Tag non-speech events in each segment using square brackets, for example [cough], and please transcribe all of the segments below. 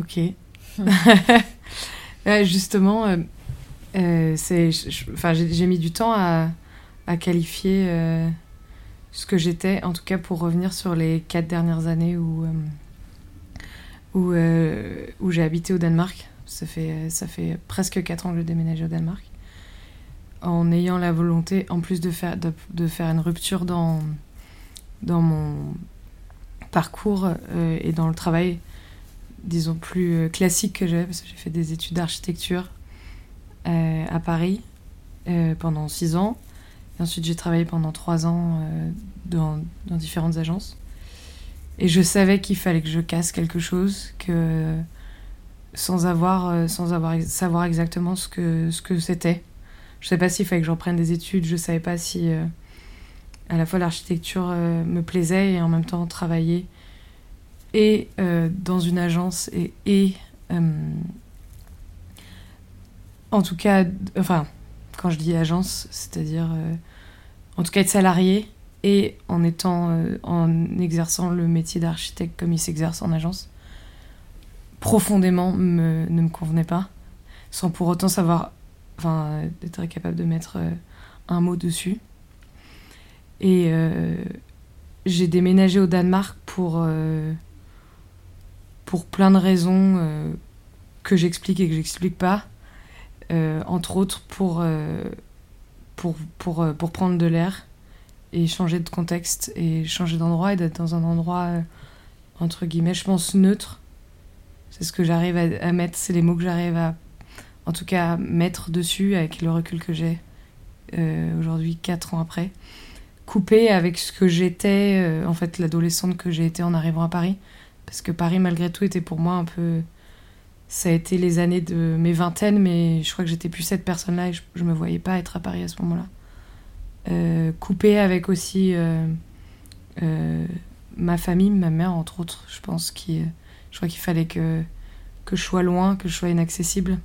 Ok. [laughs] justement, euh, euh, j'ai mis du temps à, qualifier euh, ce que j'étais, en tout cas pour revenir sur les quatre dernières années où, où, j'ai habité au Danemark. Ça fait, ça fait presque quatre ans que je déménage au Danemark. En ayant la volonté, en plus de faire, de faire une rupture dans, dans mon parcours et dans le travail disons, plus euh, classique que j'avais, parce que j'ai fait des études d'architecture euh, à Paris euh, pendant six ans. Et ensuite, j'ai travaillé pendant trois ans dans, différentes agences. Et je savais qu'il fallait que je casse quelque chose, que sans avoir, sans avoir savoir exactement ce que ce que c'était. Je ne savais pas s'il fallait que je reprenne des études, je ne savais pas si à la fois l'architecture me plaisait et en même temps travailler et euh, dans une agence et, euh, en tout cas, enfin, quand je dis agence, c'est-à-dire euh, en tout cas être salarié et en étant en exerçant le métier d'architecte comme il s'exerce en agence, profondément me, ne me convenait pas, sans pour autant savoir, enfin, être capable de mettre un mot dessus. Et j'ai déménagé au Danemark pour pour plein de raisons euh, que j'explique et que j'explique pas. Euh, entre autres pour, euh, pour, pour, pour, prendre de l'air et changer de contexte et changer d'endroit et d'être dans un endroit, entre guillemets, je pense, neutre. C'est ce que j'arrive à, mettre, c'est les mots que j'arrive à, en tout cas, mettre dessus avec le recul que j'ai aujourd'hui, quatre ans après. Coupé avec ce que j'étais, en fait, l'adolescente que j'ai été en arrivant à Paris. Parce que Paris, malgré tout, était pour moi un peu. Ça a été les années de mes vingtaines, mais je crois que j'étais plus cette personne-là et je, ne me voyais pas être à Paris à ce moment-là. Euh, coupée avec aussi euh, euh, ma famille, ma mère, entre autres, je pense. Qui, je crois qu'il fallait que, que je sois loin, que je sois inaccessible.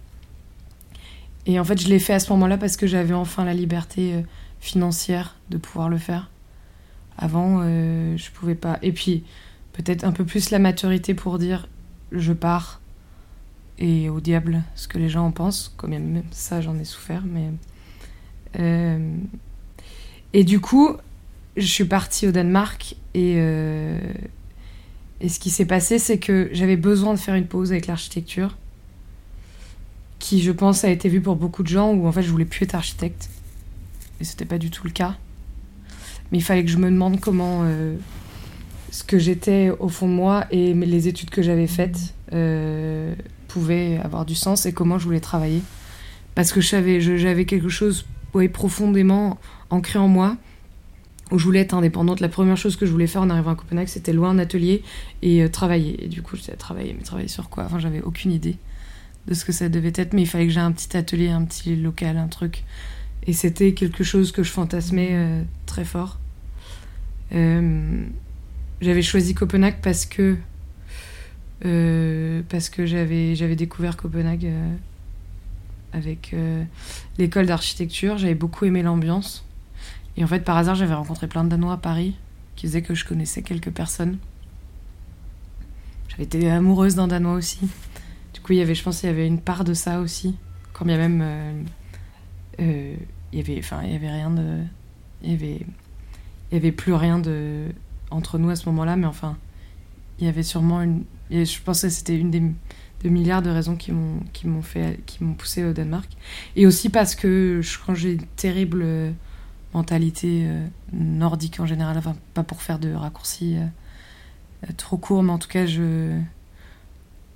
Et en fait, je l'ai fait à ce moment-là parce que j'avais enfin la liberté financière de pouvoir le faire. Avant, je pouvais pas. Et puis, peut-être un peu plus la maturité pour dire je pars et au diable ce que les gens en pensent. Comme même ça, j'en ai souffert, mais. Euh, et du coup, je suis partie au Danemark et, euh, et ce qui s'est passé, c'est que j'avais besoin de faire une pause avec l'architecture, qui, je pense, a été vue pour beaucoup de gens où en fait je voulais plus être architecte. Et c'était pas du tout le cas. Mais il fallait que je me demande comment. Euh, ce que j'étais au fond de moi et les études que j'avais faites euh, pouvaient avoir du sens et comment je voulais travailler. Parce que j'avais quelque chose profondément ancré en moi où je voulais être indépendante. La première chose que je voulais faire en arrivant à Copenhague, c'était louer un atelier et euh, travailler. Et du coup, j'étais travailler, mais travailler sur quoi? Enfin, j'avais aucune idée de ce que ça devait être, mais il fallait que j'ai un petit atelier, un petit local, un truc. Et c'était quelque chose que je fantasmais euh, très fort. J'avais choisi Copenhague parce que euh, parce que j'avais j'avais découvert Copenhague euh, avec euh, l'école d'architecture. J'avais beaucoup aimé l'ambiance. Et en fait, par hasard, j'avais rencontré plein de Danois à Paris qui faisaient que je connaissais quelques personnes. J'avais été amoureuse d'un Danois aussi. Du coup, il y avait, je pense, il y avait une part de ça aussi. Quand bien même, il y avait, enfin, il y avait rien de, il y avait, il y avait plus rien de entre nous à ce moment-là, mais enfin, il y avait sûrement une. Je pensais que c'était une des, milliards de raisons qui m'ont fait qui m'ont poussé au Danemark et aussi parce que que j'ai une terrible euh, mentalité euh, nordique en général enfin pas pour faire de raccourcis euh, trop courts mais en tout cas je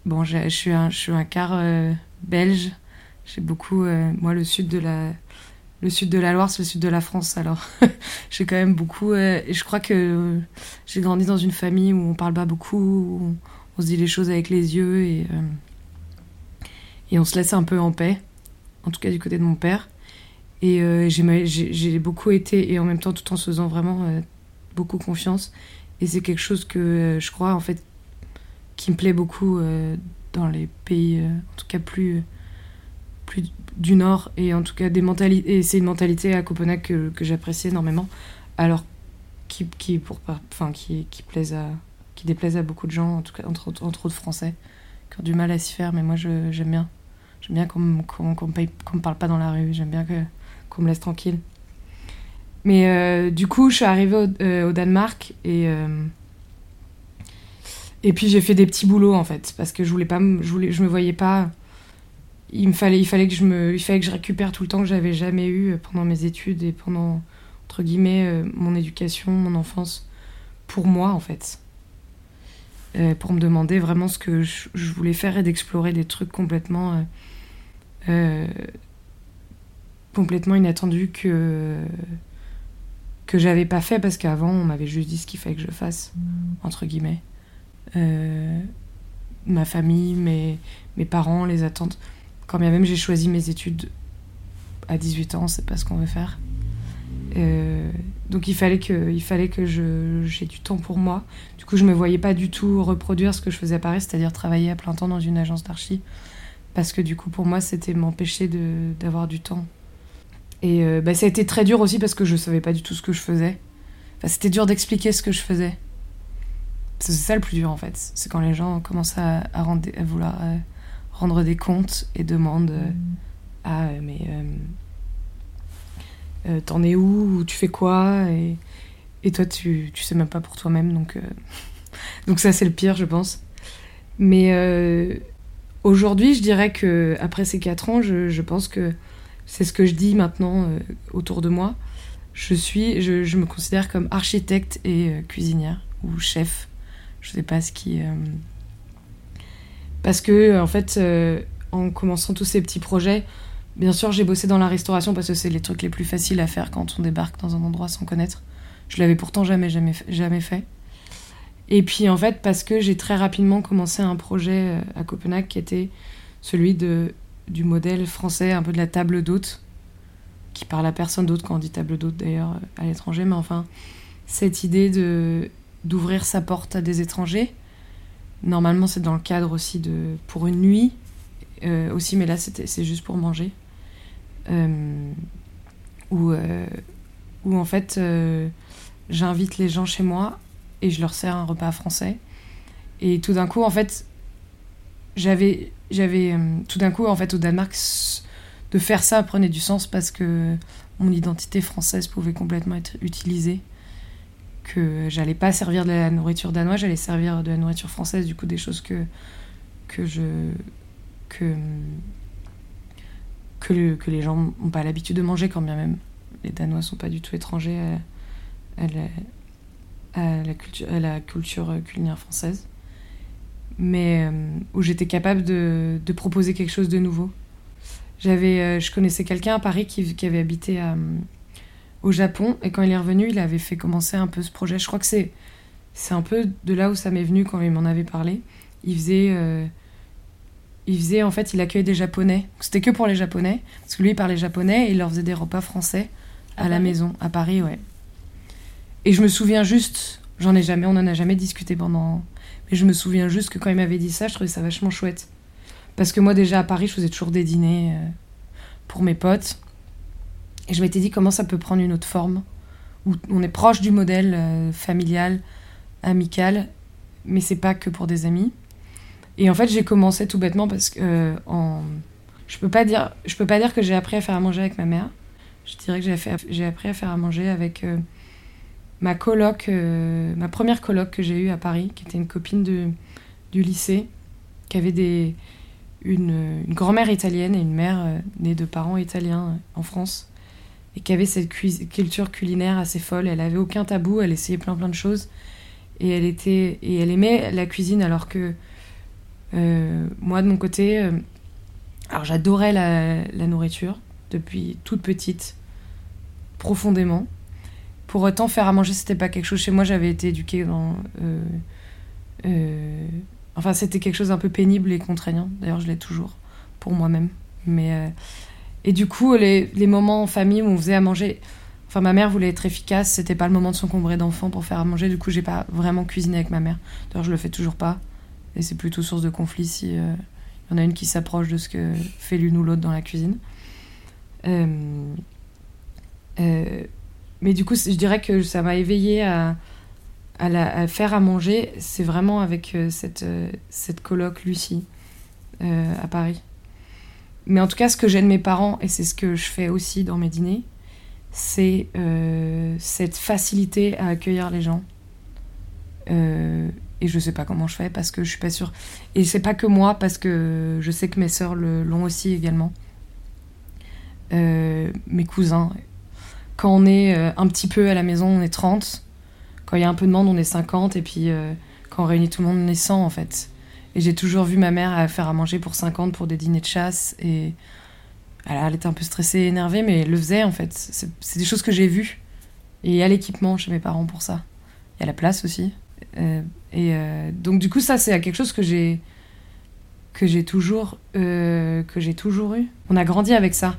bon je suis un je suis un quart belge j'ai beaucoup moi le sud de la le sud de la Loire, c'est le sud de la France. Alors, [laughs] j'ai quand même beaucoup. Euh, je crois que j'ai grandi dans une famille où on parle pas beaucoup, où on, se dit les choses avec les yeux et, euh, et on se laisse un peu en paix. En tout cas, du côté de mon père. Et euh, j'ai beaucoup été, et en même temps, tout en se faisant vraiment beaucoup confiance. Et c'est quelque chose que je crois, en fait, qui me plaît beaucoup dans les pays, en tout cas plus plus du Nord et en tout cas des mentalités. C'est une mentalité à Copenhague que, j'apprécie énormément. Alors, qui, pour, enfin, qui, qui, plaise à, qui déplaise à beaucoup de gens, en tout cas entre, entre autres français, qui ont du mal à s'y faire, mais moi j'aime bien. J'aime bien qu'on me parle pas dans la rue, j'aime bien qu'on me laisse tranquille. Mais euh, du coup, je suis arrivée au, euh, Danemark et. Euh, et puis j'ai fait des petits boulots en fait, parce que je voulais pas. Je, voulais, je me voyais pas. Il me fallait, il fallait que je me, il fallait que je récupère tout le temps que j'avais jamais eu pendant mes études et pendant entre guillemets mon éducation, mon enfance, pour moi en fait. pour me demander vraiment ce que je, voulais faire et d'explorer des trucs complètement complètement inattendus que que j'avais pas fait parce qu'avant on m'avait juste dit ce qu'il fallait que je fasse, entre guillemets. Euh, ma famille, mes, mes parents, les attentes. Quand bien même j'ai choisi mes études à 18 ans, c'est pas ce qu'on veut faire. Euh, donc il fallait que, il fallait que j'ai du temps pour moi. Du coup, je me voyais pas du tout reproduire ce que je faisais à Paris, c'est-à-dire travailler à plein temps dans une agence d'archi. Parce que du coup, pour moi, c'était m'empêcher d'avoir du temps et euh, bah, ça a été très dur aussi parce que je savais pas du tout ce que je faisais. Enfin, c'était dur d'expliquer ce que je faisais. C'est ça le plus dur en fait. C'est quand les gens commencent à, vouloir euh, rendre des comptes et demandent euh, Ah, mais t'en es où? Tu fais quoi? Et, et, toi, tu, tu sais même pas pour toi-même. Donc, [laughs] donc ça, c'est le pire, je pense. Mais aujourd'hui, je dirais que après ces 4 ans, je, je pense que c'est ce que je dis maintenant euh, autour de moi. Je suis, je, me considère comme architecte et euh, cuisinière ou chef. Je sais pas ce qui. Euh, parce que en fait, en commençant tous ces petits projets, bien sûr, j'ai bossé dans la restauration parce que c'est les trucs les plus faciles à faire quand on débarque dans un endroit sans connaître. Je l'avais pourtant jamais, jamais, jamais fait. Et puis en fait, parce que j'ai très rapidement commencé un projet à Copenhague qui était celui de du modèle français, un peu de la table d'hôte, qui parle à personne d'autre quand on dit table d'hôte d'ailleurs à l'étranger, mais enfin, cette idée de d'ouvrir sa porte à des étrangers. Normalement, c'est dans le cadre aussi de pour une nuit euh, aussi, mais là, c'est juste pour manger. Euh, où, euh, en fait, j'invite les gens chez moi et je leur sers un repas français. Et tout d'un coup, en fait, j'avais j'avais euh, tout d'un coup en fait au Danemark de faire ça prenait du sens parce que mon identité française pouvait complètement être utilisée que j'allais pas servir de la nourriture danoise j'allais servir de la nourriture française du coup des choses que que je que que, les gens n'ont pas l'habitude de manger quand bien même les danois sont pas du tout étrangers à, à, la, culture, à la culture culinaire française mais euh, où j'étais capable de, proposer quelque chose de nouveau. J'avais, euh, je connaissais quelqu'un à Paris qui, qui avait habité euh, au Japon et quand il est revenu, il avait fait commencer un peu ce projet. Je crois que c'est c'est un peu de là où ça m'est venu quand il m'en avait parlé. Il faisait il faisait en fait, il accueillait des Japonais. C'était que pour les Japonais parce que lui il parlait japonais et il leur faisait des repas français à, la maison à Paris, ouais. Et je me souviens juste, j'en ai jamais, on en a jamais discuté pendant et je me souviens juste que quand il m'avait dit ça, je trouvais ça vachement chouette. Parce que moi, déjà à Paris, je faisais toujours des dîners euh, pour mes potes. Et je m'étais dit comment ça peut prendre une autre forme, où on est proche du modèle euh, familial, amical, mais c'est pas que pour des amis. Et en fait, j'ai commencé tout bêtement parce que euh, en... je peux pas dire, je peux pas dire que j'ai appris à faire à manger avec ma mère. Je dirais que j'ai appris à faire à manger avec ma coloc, euh, ma première coloc que j'ai eue à Paris, qui était une copine de, du lycée, qui avait des, une, grand-mère italienne et une mère euh, née de parents italiens euh, en France, et qui avait cette culture culinaire assez folle. Elle avait aucun tabou, elle essayait plein plein de choses, et elle était et elle aimait la cuisine alors que moi de mon côté, alors j'adorais la, nourriture depuis toute petite, profondément. Pour autant, faire à manger, c'était pas quelque chose. Chez moi, j'avais été éduquée dans. Euh, euh, enfin, c'était quelque chose d'un peu pénible et contraignant. D'ailleurs, je l'ai toujours pour moi-même. Mais. Euh, et du coup, les, moments en famille où on faisait à manger. Enfin, ma mère voulait être efficace, c'était pas le moment de s'encombrer d'enfants pour faire à manger. Du coup, j'ai pas vraiment cuisiné avec ma mère. D'ailleurs, je le fais toujours pas. Et c'est plutôt source de conflit si il y en a une qui s'approche de ce que fait l'une ou l'autre dans la cuisine. Euh, mais du coup, je dirais que ça m'a éveillée à, faire à manger. C'est vraiment avec euh, cette, euh, cette coloc Lucie. à Paris. Mais en tout cas, ce que j'ai de mes parents, et c'est ce que je fais aussi dans mes dîners, c'est cette facilité à accueillir les gens. et je sais pas comment je fais parce que je suis pas sûre. Et c'est pas que moi, parce que je sais que mes sœurs l'ont aussi également. mes cousins. Quand on est un petit peu à la maison, on est 30. Quand il y a un peu de monde, on est 50. Et puis quand on réunit tout le monde, on est 100 en fait. Et j'ai toujours vu ma mère faire à manger pour 50 pour des dîners de chasse. Et elle était un peu stressée, énervée, mais elle le faisait en fait. C'est des choses que j'ai vues. Et il y a l'équipement chez mes parents pour ça. Y a la place aussi. Euh, et euh, donc du coup, ça c'est quelque chose que j'ai que j'ai toujours euh, que j'ai toujours eu. On a grandi avec ça.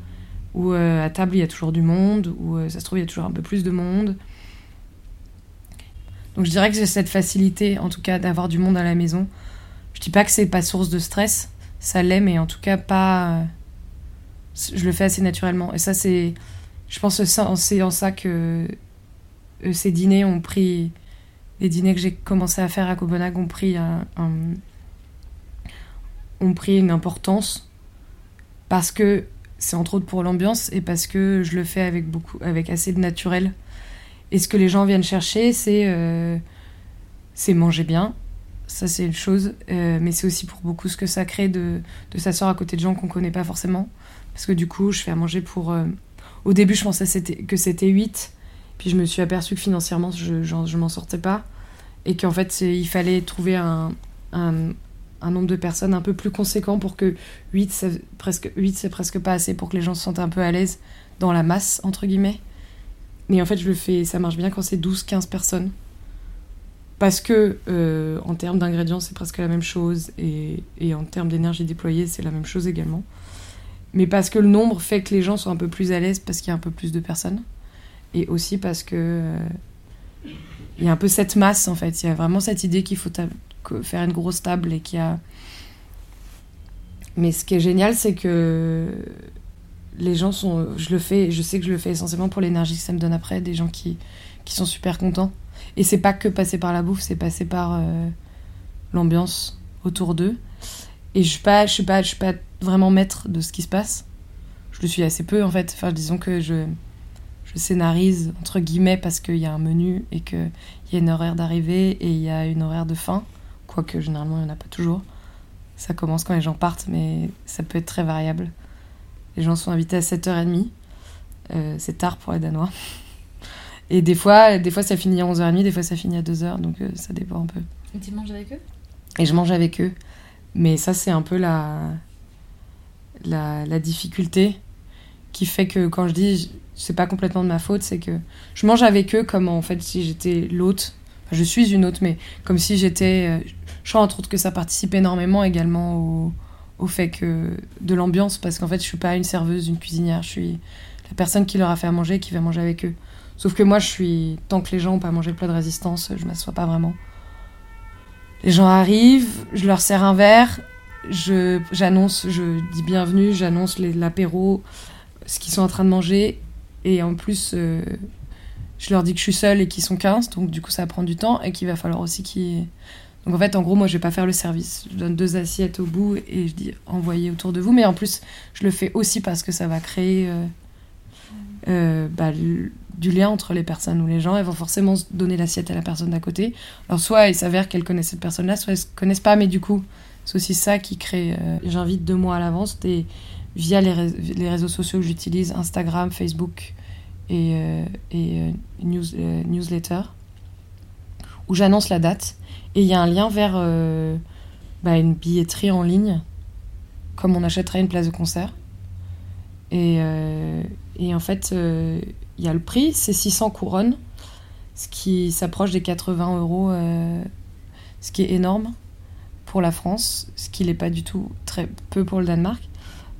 Où à table il y a toujours du monde, où ça se trouve il y a toujours un peu plus de monde. Donc je dirais que j'ai cette facilité, en tout cas, d'avoir du monde à la maison. Je dis pas que c'est pas source de stress, ça l'est, mais en tout cas pas. Je le fais assez naturellement. Et ça, c'est. Je pense que c'est en ça que euh, ces dîners ont pris. Les dîners que j'ai commencé à faire à Copenhague ont pris un, ont pris une importance parce que c'est entre autres pour l'ambiance et parce que je le fais avec beaucoup avec assez de naturel et ce que les gens viennent chercher c'est euh, c'est manger bien ça c'est une chose, euh, mais c'est aussi pour beaucoup ce que ça crée de, s'asseoir à côté de gens qu'on connaît pas forcément. Parce que du coup, je fais à manger pour. Euh, au début, je pensais que c'était 8, puis je me suis aperçue que financièrement, je, je, m'en sortais pas. Et qu'en fait, il fallait trouver un, un, nombre de personnes un peu plus conséquent pour que 8, c'est presque, 8, c'est presque pas assez pour que les gens se sentent un peu à l'aise dans la masse, entre guillemets. Mais en fait, je le fais, ça marche bien quand c'est 12, 15 personnes parce que euh, en termes d'ingrédients c'est presque la même chose et, en termes d'énergie déployée c'est la même chose également. Mais parce que le nombre fait que les gens sont un peu plus à l'aise parce qu'il y a un peu plus de personnes et aussi parce que euh, il y a un peu cette masse en fait. Il y a vraiment cette idée qu'il faut faire une grosse table et qu'il y a mais ce qui est génial c'est que les gens sont je le fais je sais que je le fais essentiellement pour l'énergie que ça me donne après des gens qui qui sont super contents et c'est pas que passer par la bouffe, c'est passer par euh, l'ambiance autour d'eux. Et je suis pas, je suis pas, je pas vraiment maître de ce qui se passe. Je le suis assez peu en fait. Disons que je, je scénarise entre guillemets parce qu'il y a un menu et qu'il y a une horaire d'arrivée et il y a une horaire de fin. Quoique généralement il n'y en a pas toujours. Ça commence quand les gens partent, mais ça peut être très variable. Les gens sont invités à 7h30. Euh, c'est tard pour les Danois. Et des fois, des fois ça finit à 11h30, des fois ça finit à 2h, donc euh, ça dépend un peu. Et tu manges avec eux? Et je mange avec eux. Mais ça, c'est un peu la, la, la, difficulté qui fait que quand je dis c'est pas complètement de ma faute, c'est que je mange avec eux comme en fait si j'étais l'hôte. Enfin, je suis une hôte, mais comme si j'étais. Euh, je crois entre autres que ça participe énormément également au, au fait que de l'ambiance, parce qu'en fait je suis pas une serveuse, une cuisinière, je suis la personne qui leur a fait à manger et qui va manger avec eux. Sauf que moi, je suis. Tant que les gens n'ont pas mangé le plat de résistance, je m'assois pas vraiment. Les gens arrivent, je leur sers un verre, je, j'annonce, je dis bienvenue, j'annonce l'apéro, ce qu'ils sont en train de manger. Et en plus, euh, je leur dis que je suis seule et qu'ils sont 15, donc du coup, ça prend du temps et qu'il va falloir aussi qu'ils. Donc en fait, en gros, moi, je vais pas faire le service. Je donne deux assiettes au bout et je dis envoyez autour de vous. Mais en plus, je le fais aussi parce que ça va créer. Euh, euh, bah, du lien entre les personnes ou les gens. Elles vont forcément donner l'assiette à la personne d'à côté. Alors, soit il s'avère qu'elles connaissent cette personne-là, soit elles ne connaissent pas, mais du coup, c'est aussi ça qui crée. Euh, j'invite deux mois à l'avance des, via les, réseaux sociaux que j'utilise Instagram, Facebook et, euh, et news, newsletter, où j'annonce la date. Et il y a un lien vers bah, une billetterie en ligne, comme on achèterait une place de concert. Et, et en fait, euh, il y a le prix, c'est 600 couronnes, ce qui s'approche des 80 euros, euh, ce qui est énorme pour la France, ce qui n'est pas du tout très peu pour le Danemark.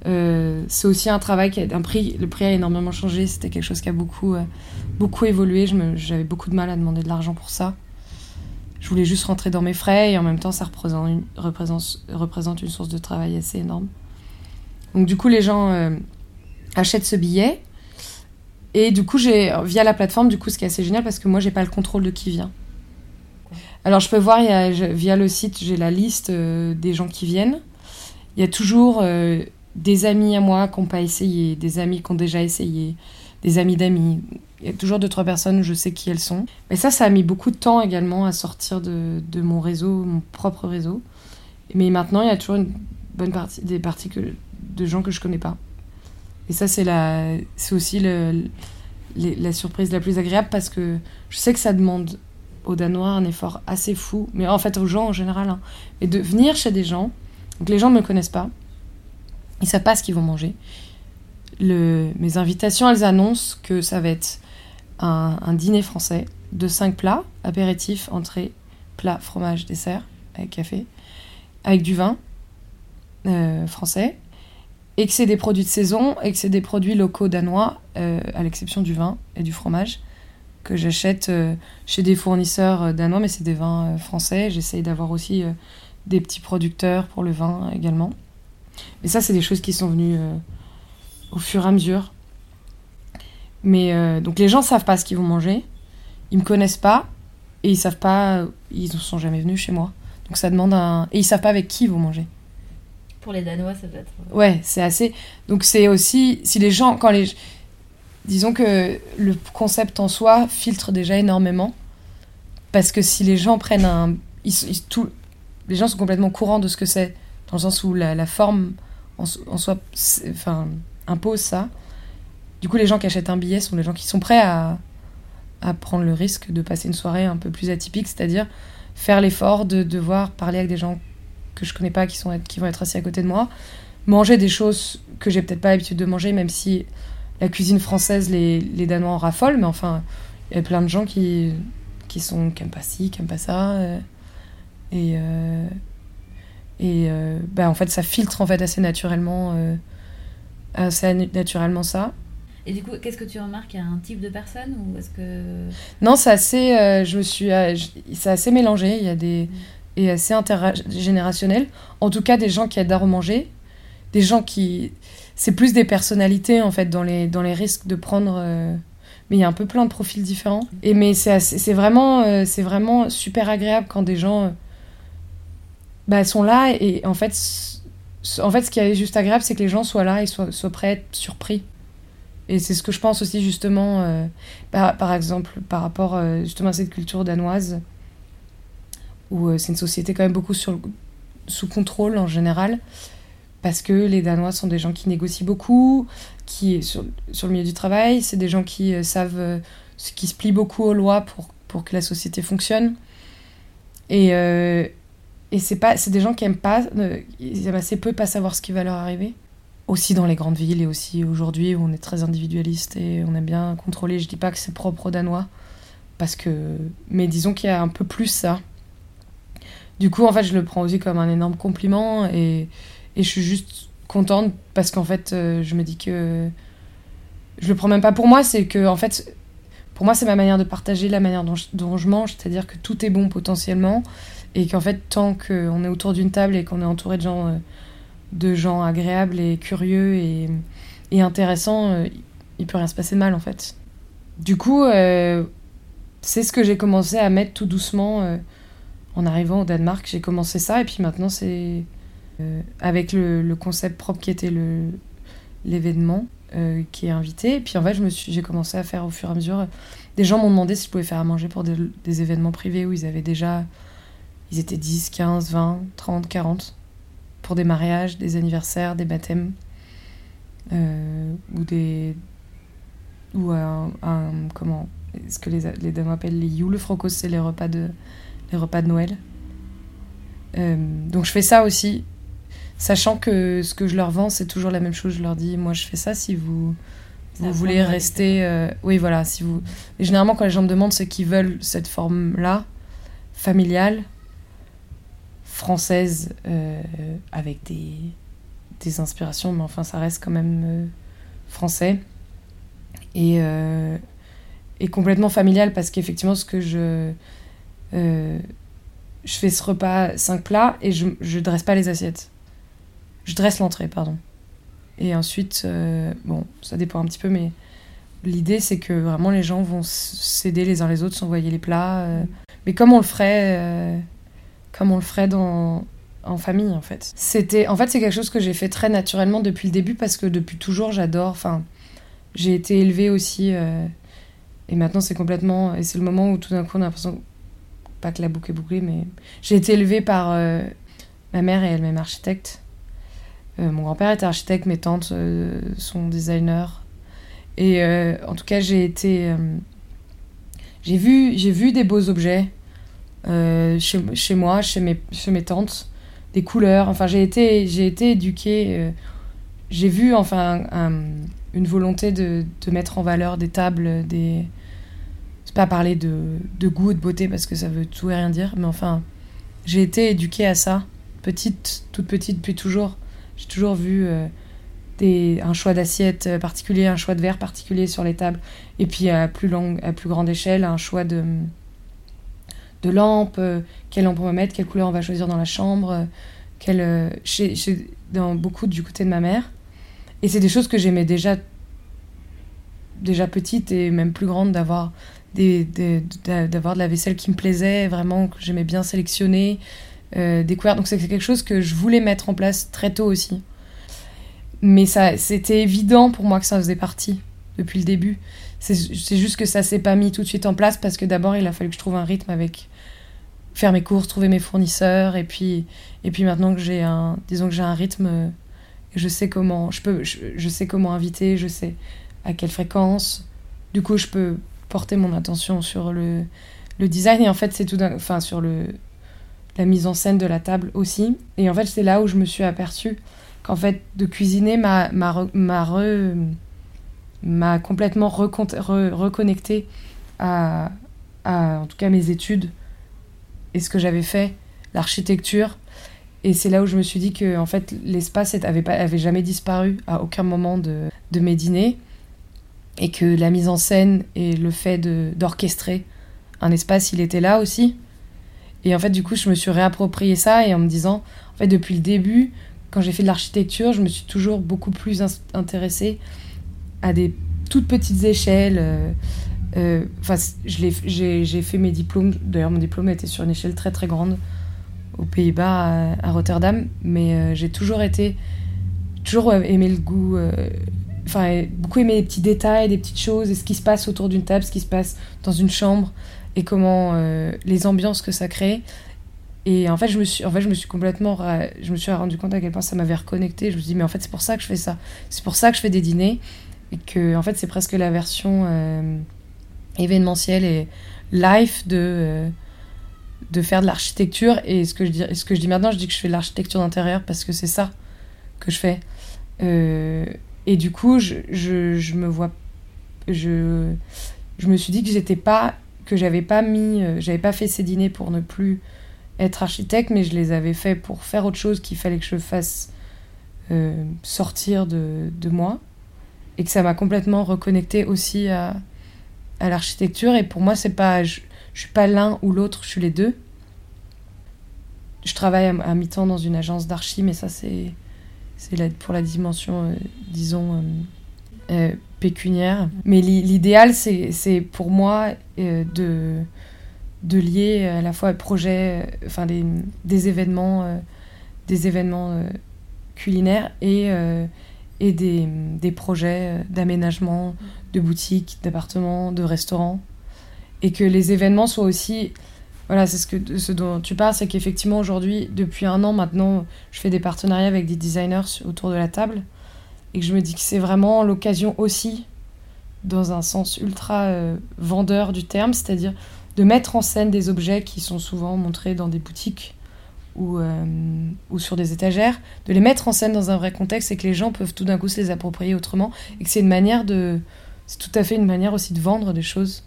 Euh, c'est aussi un travail un prix. Le prix a énormément changé. C'était quelque chose qui a beaucoup, beaucoup évolué. J'avais beaucoup de mal à demander de l'argent pour ça. Je voulais juste rentrer dans mes frais et en même temps, ça représente une, représente, représente une source de travail assez énorme. Donc, du coup, les gens achète ce billet. Et du coup, j'ai via la plateforme, du coup, ce qui est assez génial parce que moi, j'ai pas le contrôle de qui vient. Alors, je peux voir via le site, j'ai la liste euh, des gens qui viennent. il y a toujours des amis à moi qui n'ont pas essayé, des amis qui ont déjà essayé, des amis d'amis. Il y a toujours deux, trois personnes, je sais qui elles sont. Mais ça, ça a mis beaucoup de temps également à sortir de, mon réseau, mon propre réseau. Mais maintenant, il y a toujours une bonne partie, des parties de gens que je connais pas. Et ça, c'est aussi le, la surprise la plus agréable parce que je sais que ça demande aux Danois un effort assez fou, mais en fait aux gens en général, hein, mais de venir chez des gens, donc les gens ne me connaissent pas, ils savent pas ce qu'ils vont manger. Mes invitations, elles annoncent que ça va être un, dîner français de 5 plats, apéritif, entrée, plat, fromage, dessert, avec café, avec du vin euh, français, et que c'est des produits de saison, et que c'est des produits locaux danois, euh, à l'exception du vin et du fromage, que j'achète euh, chez des fournisseurs danois, mais c'est des vins français. J'essaye d'avoir aussi des petits producteurs pour le vin également. Mais ça, c'est des choses qui sont venues au fur et à mesure. Mais euh, donc les gens savent pas ce qu'ils vont manger, ils me connaissent pas et ils savent pas, ils ne sont jamais venus chez moi. Donc ça demande un et ils savent pas avec qui ils vont manger. Pour les Danois, ça doit être. Ouais, c'est assez. Donc c'est aussi si les gens quand les disons que le concept en soi filtre déjà énormément parce que si les gens prennent un ils, les gens sont complètement courants de ce que c'est dans le sens où la, forme en, soi enfin impose ça du coup, les gens qui achètent un billet sont les gens qui sont prêts à, prendre le risque de passer une soirée un peu plus atypique, c'est-à-dire faire l'effort de devoir parler avec des gens que je connais pas, qui, sont, qui vont être assis à côté de moi, manger des choses que j'ai peut-être pas l'habitude de manger, même si la cuisine française, les, les Danois en raffolent, mais enfin, il y a plein de gens qui, qui sont qui aiment pas ci, qui aiment pas ça. Euh, et euh, et euh, bah, en fait, ça filtre en fait assez naturellement, assez naturellement ça. Et du coup, qu'est-ce que tu remarques? Il y a un type de personne ou est-ce que Non, c'est assez. Je me suis. C'est assez mélangé. Il y a des mm. Et assez intergénérationnel. En tout cas, des gens qui adorent manger, des gens qui. C'est plus des personnalités en fait dans les dans les risques de prendre. Euh, mais il y a un peu plein de profils différents. Et mais c'est vraiment c'est vraiment super agréable quand des gens bah, sont là et en fait en fait ce qui est juste agréable c'est que les gens soient là et soient, soient prêts à être surpris. Et c'est ce que je pense aussi justement, euh, par, exemple, par rapport euh, justement à cette culture danoise, où euh, c'est une société quand même beaucoup sous contrôle en général, parce que les Danois sont des gens qui négocient beaucoup, qui sur, sur le milieu du travail, c'est des gens qui savent, qui se plient beaucoup aux lois pour, pour que la société fonctionne. Et, et c'est pas, c'est des gens qui aiment pas, ils aiment assez peu pas savoir ce qui va leur arriver aussi dans les grandes villes et aussi aujourd'hui où on est très individualiste et on aime bien contrôler. Je dis pas que c'est propre aux Danois, parce que. Mais disons qu'il y a un peu plus ça. Du coup, en fait, je le prends aussi comme un énorme compliment et, je suis juste contente parce qu'en fait, euh, je me dis que. Je le prends même pas pour moi, c'est que, en fait, pour moi, c'est ma manière de partager la manière dont je, mange, c'est-à-dire que tout est bon potentiellement et qu'en fait, tant qu'on est autour d'une table et qu'on est entouré de gens. Euh, de gens agréables et curieux et, intéressants, euh, il peut rien se passer de mal en fait. Du coup, c'est ce que j'ai commencé à mettre tout doucement en arrivant au Danemark. J'ai commencé ça et puis maintenant c'est avec le, concept propre qui était le, l'événement qui est invité. Et puis en fait, j'ai commencé à faire au fur et à mesure. Des gens m'ont demandé si je pouvais faire à manger pour des, événements privés où ils avaient déjà. Ils étaient 10, 15, 20, 30, 40 pour des mariages, des anniversaires, des baptêmes, euh, ou des. ou un. comment Ce que les, les dames appellent les julefrokos, c'est les repas de, les repas de Noël. Euh, donc je fais ça aussi, sachant que ce que je leur vends, c'est toujours la même chose. Je leur dis, moi je fais ça si vous, vous voulez rester. Euh, oui, voilà. Si vous... Et généralement, quand les gens me demandent ce qu'ils veulent, cette forme-là, familiale, française euh, avec des, des, inspirations, mais enfin ça reste quand même français. Et, et, complètement familial parce qu'effectivement ce que je... je fais ce repas 5 plats et je, je dresse pas les assiettes. Je dresse l'entrée, pardon. Et ensuite, bon, ça dépend un petit peu, mais l'idée c'est que vraiment les gens vont s'aider les uns les autres, s'envoyer les plats. mais comme on le ferait comme on le ferait dans, en famille en fait. C'était en fait c'est quelque chose que j'ai fait très naturellement depuis le début parce que depuis toujours j'adore enfin j'ai été élevée aussi euh, et maintenant c'est complètement et c'est le moment où tout d'un coup on a l'impression pas que la boucle est bouclée mais j'ai été élevée par euh, ma mère et elle-même architecte. Euh, mon grand-père était architecte, mes tantes sont designers et en tout cas j'ai été j'ai vu vu des beaux objets chez, moi, chez mes, chez mes tantes des couleurs. Enfin, j'ai été, été éduquée. Euh, j'ai vu enfin une volonté de, mettre en valeur des tables, des. Pas parler de, de goût, de beauté parce que ça veut tout et rien dire, mais enfin, j'ai été éduquée à ça, petite, toute petite depuis toujours. J'ai toujours vu euh, des, un choix d'assiette particulier, un choix de verre particulier sur les tables, et puis à plus à plus grande échelle, un choix de de lampes, euh, quelle lampe on va mettre, quelle couleur on va choisir dans la chambre, euh, euh, chez, dans beaucoup du côté de ma mère. Et c'est des choses que j'aimais déjà, déjà petite et même plus grande d'avoir d'avoir de la vaisselle qui me plaisait, vraiment que j'aimais bien sélectionner, découvrir. Donc c'est quelque chose que je voulais mettre en place très tôt aussi. Mais ça, c'était évident pour moi que ça faisait partie depuis le début. C'est juste que ça s'est pas mis tout de suite en place parce que d'abord il a fallu que je trouve un rythme avec faire mes courses, trouver mes fournisseurs et puis et puis maintenant que j'ai un disons que j'ai un rythme je sais comment je peux je, sais comment inviter, je sais à quelle fréquence. Du coup, je peux porter mon attention sur le, le design et en fait, c'est tout enfin sur le la mise en scène de la table aussi. Et en fait, c'est là où je me suis aperçue qu'en fait de cuisiner m'a m'a m'a complètement reconnecté à, à, en tout cas, mes études et ce que j'avais fait, l'architecture. Et c'est là où je me suis dit que en fait, l'espace avait, pas, avait jamais disparu à aucun moment de, de mes dîners et que la mise en scène et le fait d'orchestrer un espace, il était là aussi. Et en fait, du coup, je me suis réapproprié ça et en me disant, en fait, depuis le début, quand j'ai fait de l'architecture, je me suis toujours beaucoup plus intéressée à des toutes petites échelles. Euh, euh, enfin, j'ai fait mes diplômes. D'ailleurs, mon diplôme était sur une échelle très très grande aux Pays-Bas, à, Rotterdam. Mais euh, j'ai toujours été, toujours aimé le goût. Enfin, beaucoup aimé les petits détails, des petites choses, et ce qui se passe autour d'une table, ce qui se passe dans une chambre, et comment les ambiances que ça crée. Et en fait, je me suis, en fait, je me suis complètement, je me suis rendu compte à quel point ça m'avait reconnecté. Je me suis dit, mais en fait, c'est pour ça que je fais ça. C'est pour ça que je fais des dîners et que en fait c'est presque la version euh, événementielle et live de euh, de faire de l'architecture et ce que je dis maintenant je dis que je fais de l'architecture d'intérieur parce que c'est ça que je fais euh, et du coup je, je, me vois je je me suis dit que j'étais pas que j'avais pas mis j'avais pas fait ces dîners pour ne plus être architecte mais je les avais fait pour faire autre chose qu'il fallait que je fasse sortir de, de moi et que ça m'a complètement reconnecté aussi à, à l'architecture. Et pour moi, c'est pas, je, je suis pas l'un ou l'autre, je suis les deux. Je travaille à, mi-temps dans une agence d'archi, mais ça, c'est c'est pour la dimension, euh, disons, euh, euh, pécuniaire. Mais l'idéal, c'est pour moi de, de lier à la fois projet, enfin des, des événements, des événements culinaires et et des, des projets d'aménagement de boutiques, d'appartements, de restaurants. Et que les événements soient aussi. Voilà, c'est ce, que, ce dont tu parles, c'est qu'effectivement aujourd'hui, depuis un an maintenant, je fais des partenariats avec des designers autour de la table. Et que je me dis que c'est vraiment l'occasion aussi, dans un sens ultra euh, vendeur du terme, c'est-à-dire de mettre en scène des objets qui sont souvent montrés dans des boutiques ou, euh, ou sur des étagères, de les mettre en scène dans un vrai contexte et que les gens peuvent tout d'un coup se les approprier autrement et que c'est une manière de... C'est tout à fait une manière aussi de vendre des choses.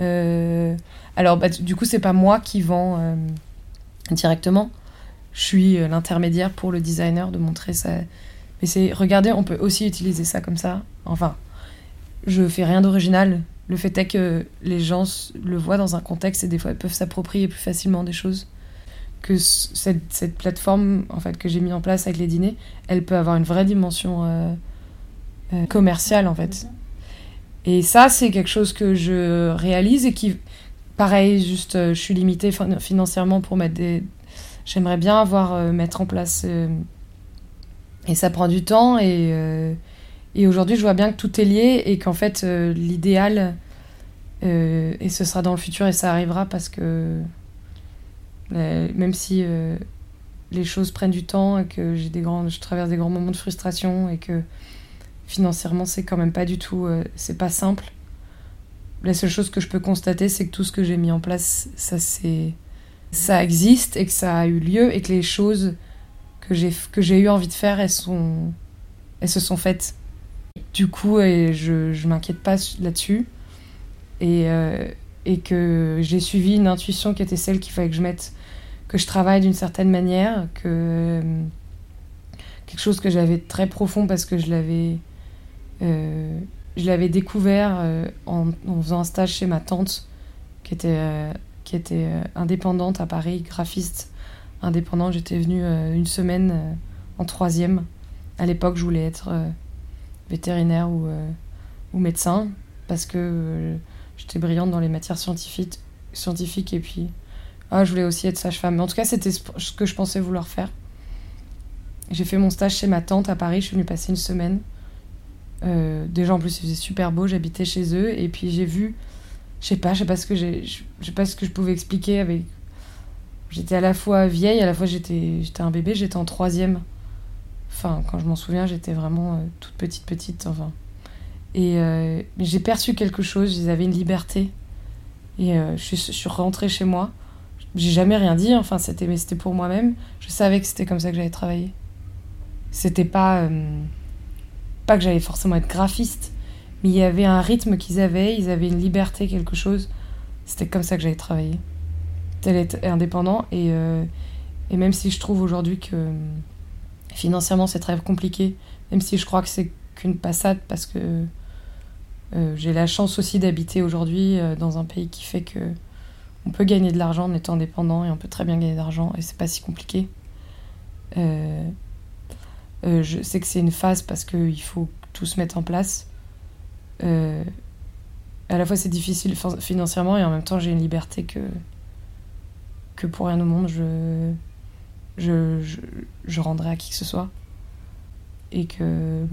Euh, alors, bah, du coup, c'est pas moi qui vends euh, directement. Je suis l'intermédiaire pour le designer de montrer ça. Mais c'est, regardez, on peut aussi utiliser ça comme ça. Enfin, je fais rien d'original. Le fait est que les gens le voient dans un contexte et des fois ils peuvent s'approprier plus facilement des choses que cette, cette, plateforme en fait que j'ai mis en place avec les dîners, elle peut avoir une vraie dimension euh, euh, commerciale en fait. Et ça, c'est quelque chose que je réalise et qui, pareil, juste, euh, je suis limitée financièrement pour mettre des, j'aimerais bien avoir mettre en place et ça prend du temps et aujourd'hui je vois bien que tout est lié et qu'en fait l'idéal et ce sera dans le futur et ça arrivera parce que même si les choses prennent du temps et que j'ai des je traverse des grands moments de frustration et que financièrement c'est quand même pas du tout, euh, c'est pas simple. La seule chose que je peux constater, c'est que tout ce que j'ai mis en place, ça c'est, ça existe et que ça a eu lieu et que les choses que j'ai que j'ai eu envie de faire, elles sont, elles se sont faites. Du coup, je je m'inquiète pas là-dessus et euh, et que j'ai suivi une intuition qui était celle qu'il fallait que je mette que je travaille d'une certaine manière, que quelque chose que j'avais très profond parce que je l'avais euh, je l'avais découvert euh, en, faisant un stage chez ma tante qui était qui était indépendante à Paris, graphiste indépendante. J'étais venue une semaine en troisième. À l'époque, je voulais être vétérinaire ou, ou médecin parce que j'étais brillante dans les matières scientifiques, scientifiques et puis ah, je voulais aussi être sage-femme. En tout cas, c'était ce que je pensais vouloir faire. J'ai fait mon stage chez ma tante à Paris. Je suis venue passer une semaine. Euh, déjà, en plus, il faisait super beau. J'habitais chez eux. Et puis, j'ai vu. Je sais pas, je sais pas ce que j'ai. Je pas ce que je pouvais expliquer avec. J'étais à la fois vieille, à la fois j'étais un bébé. J'étais en troisième. Enfin, quand je m'en souviens, j'étais vraiment euh, toute petite, petite. Enfin. Et euh, j'ai perçu quelque chose. Ils avaient une liberté. Et je suis, je suis rentrée chez moi j'ai jamais rien dit, enfin c'était mais c'était pour moi-même. Je savais que c'était comme ça que j'allais travailler. C'était pas euh, pas que j'allais forcément être graphiste, mais il y avait un rythme qu'ils avaient, ils avaient une liberté, quelque chose. C'était comme ça que j'allais travailler. Tel être indépendant et euh, et même si je trouve aujourd'hui que financièrement c'est très compliqué, même si je crois que c'est qu'une passade parce que euh, j'ai la chance aussi d'habiter aujourd'hui dans un pays qui fait que on peut gagner de l'argent en étant indépendant et on peut très bien gagner de l'argent et c'est pas si compliqué. Euh, euh, je sais que c'est une phase parce qu'il faut tout se mettre en place. Euh, à la fois c'est difficile financièrement et en même temps j'ai une liberté que, que pour rien au monde je, je, je, je rendrai à qui que ce soit. Et que,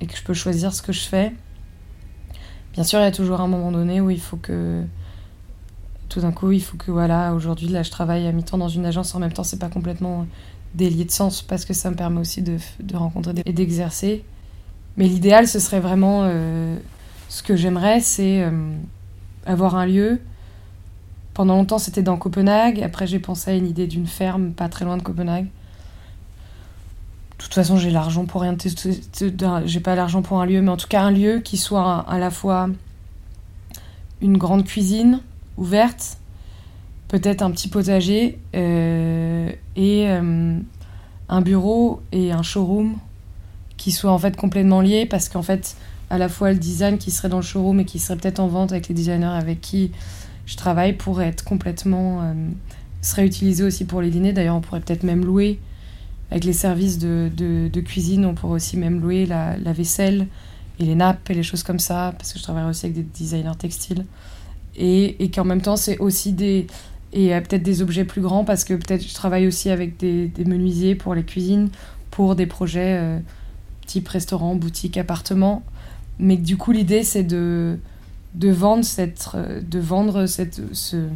et que je peux choisir ce que je fais. Bien sûr, il y a toujours un moment donné où il faut que tout d'un coup, il faut que, voilà, aujourd'hui, là, je travaille à mi-temps dans une agence, en même temps, c'est pas complètement délié de sens parce que ça me permet aussi de, de rencontrer et d'exercer. Mais l'idéal, ce serait vraiment. Euh, ce que j'aimerais, c'est euh, avoir un lieu. Pendant longtemps, c'était dans Copenhague. Après, j'ai pensé à une idée d'une ferme pas très loin de Copenhague. De toute façon, j'ai l'argent pour rien. J'ai pas l'argent pour un lieu, mais en tout cas, un lieu qui soit à la fois une grande cuisine, ouverte, peut-être un petit potager euh, et euh, un bureau et un showroom qui soient en fait complètement liés parce qu'en fait à la fois le design qui serait dans le showroom et qui serait peut-être en vente avec les designers avec qui je travaille pourrait être complètement euh, serait utilisé aussi pour les dîners. D'ailleurs on pourrait peut-être même louer avec les services de, cuisine on pourrait aussi même louer la, vaisselle et les nappes et les choses comme ça parce que je travaille aussi avec des designers textiles. Et qu'en même temps c'est aussi des et peut-être des objets plus grands parce que peut-être je travaille aussi avec des, des, menuisiers pour les cuisines, pour des projets euh, type restaurant, boutique, appartement. Mais du coup l'idée c'est de, de vendre cette de vendre cette ce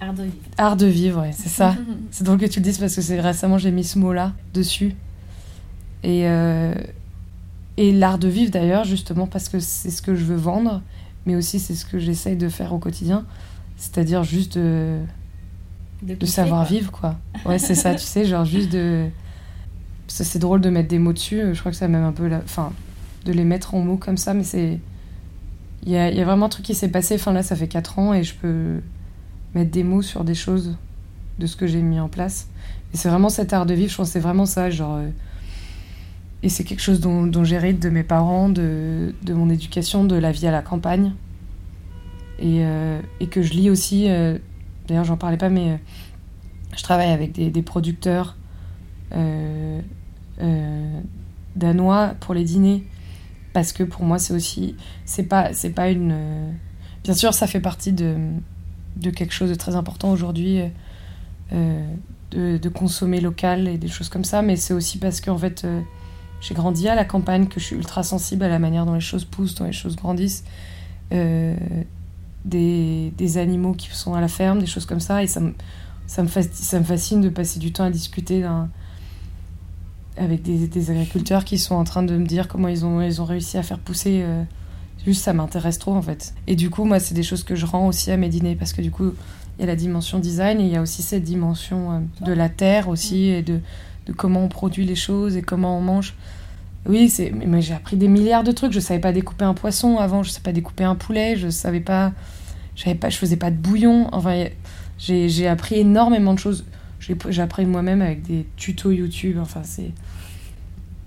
art de vivre. Art de vivre, ouais, c'est ça. [laughs] c'est drôle que tu le dises parce que c'est récemment j'ai mis ce mot là dessus. Et euh, et l'art de vivre d'ailleurs justement parce que c'est ce que je veux vendre mais aussi c'est ce que j'essaye de faire au quotidien, c'est-à-dire juste de, de, savoir vivre, quoi. Ouais, c'est ça, tu sais, genre juste de... C'est drôle de mettre des mots dessus, je crois que ça même un peu la... Enfin, de les mettre en mots comme ça, mais c'est... Il y a, y a, vraiment un truc qui s'est passé, enfin là ça fait 4 ans et je peux mettre des mots sur des choses de ce que j'ai mis en place. Et c'est vraiment cet art de vivre, je pense c'est vraiment ça, genre... Euh, et c'est quelque chose dont, dont j'hérite de mes parents, de, de, mon éducation, de la vie à la campagne. Et, euh, et que je lis aussi, euh, d'ailleurs j'en parlais pas, mais euh, je travaille avec des, producteurs danois pour les dîners. Parce que pour moi c'est aussi, c'est pas, c'est pas une... bien sûr ça fait partie de, de quelque chose de très important aujourd'hui, de consommer local et des choses comme ça, mais c'est aussi parce qu'en fait, j'ai grandi à la campagne, que je suis ultra sensible à la manière dont les choses poussent, dont les choses grandissent. Des, des animaux qui sont à la ferme, des choses comme ça, et ça me, ça me, fascine, ça me fascine de passer du temps à discuter avec des, des agriculteurs qui sont en train de me dire comment ils ont, ils ont réussi à faire pousser. euh, juste, ça m'intéresse trop en fait. Et du coup, moi, c'est des choses que je rends aussi à mes dîners parce que du coup, il y a la dimension design et il y a aussi cette dimension euh, de la terre aussi et de, de comment on produit les choses et comment on mange. Oui, c'est mais j'ai appris des milliards de trucs. Je savais pas découper un poisson avant, je savais pas découper un poulet, je savais pas, j'avais pas, je faisais pas de bouillon. Enfin, j'ai j'ai appris énormément de choses. J'ai appris moi-même avec des tutos YouTube. Enfin, c'est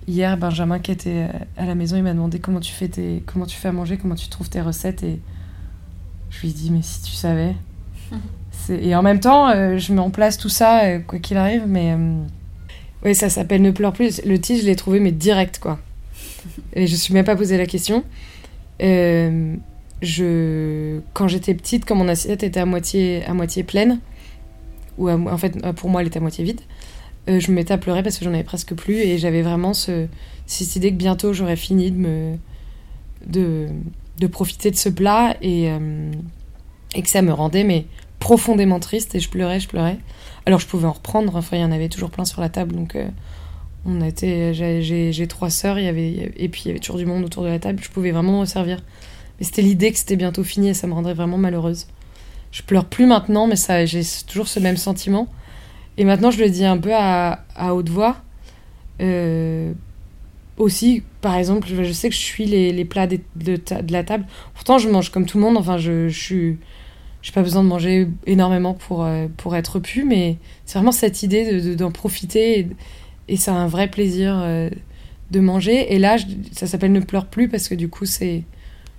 hier Benjamin qui était euh, à la maison, il m'a demandé comment tu fais tes, comment tu fais à manger, comment tu trouves tes recettes et je lui ai dit mais si tu savais. C'est- Et en même temps, euh, je mets en place tout ça euh, quoi qu'il arrive, mais oui, ça s'appelle Ne pleure plus. Le titre, je l'ai trouvé mais direct quoi. Et je me suis même pas posé la question. Euh, je, quand j'étais petite, quand mon assiette était à moitié, à moitié pleine, ou en fait pour moi elle était à moitié vide, euh, je me mettais à pleurer parce que j'en avais presque plus et j'avais vraiment ce, cette idée que bientôt j'aurais fini de me de, de profiter de ce plat et, euh, et que ça me rendait mais profondément triste et je pleurais, je pleurais. Alors je pouvais en reprendre, enfin il y en avait toujours plein sur la table donc euh, on était, j'ai- trois sœurs, et puis il y avait toujours du monde autour de la table, je pouvais vraiment me resservir. Mais c'était l'idée que c'était bientôt fini et ça me rendrait vraiment malheureuse. Je pleure plus maintenant, mais j'ai toujours ce même sentiment. Et maintenant, je le dis un peu à, haute voix. Euh, aussi, par exemple, je sais que je suis les, plats de, la table. Pourtant, je mange comme tout le monde. Enfin, je. J'ai pas besoin de manger énormément pour, euh, pour être pu, mais c'est vraiment cette idée de- de- d'en profiter. Et, et c'est un vrai plaisir euh, de manger. Et là, je- ça s'appelle Ne pleure plus parce que du coup, c'est.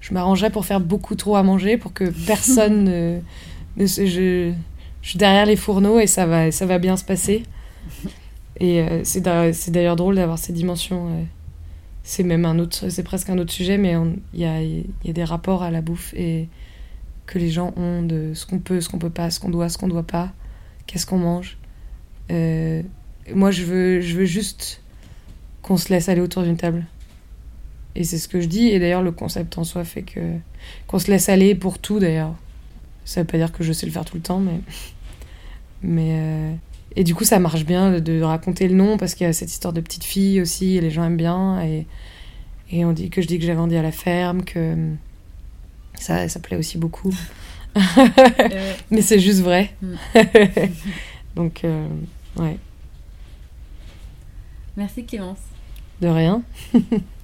Je m'arrangerais pour faire beaucoup trop à manger pour que [laughs] personne ne. ne se- je, je suis derrière les fourneaux et ça va, ça va bien se passer. Et euh, c'est d'a- c'est d'ailleurs drôle d'avoir ces dimensions. euh, c'est même un autre, c'est presque un autre sujet, mais il y a, y a des rapports à la bouffe et que les gens ont de ce qu'on peut, ce qu'on peut pas, ce qu'on doit, ce qu'on doit pas, qu'est-ce qu'on mange. Euh, moi, je veux, je veux juste qu'on se laisse aller autour d'une table. Et c'est ce que je dis. Et d'ailleurs, le concept en soi fait que qu'on se laisse aller pour tout. D'ailleurs, ça veut pas dire que je sais le faire tout le temps, mais mais euh, et du coup, ça marche bien de, raconter le nom parce qu'il y a cette histoire de petite fille aussi. Et les gens aiment bien et et on dit que je dis que j'ai grandi à la ferme, que ça ça plaît aussi beaucoup. Euh, [laughs] Mais c'est juste vrai. Mm. [laughs] Donc, euh, ouais, merci Clémence. de rien. [laughs]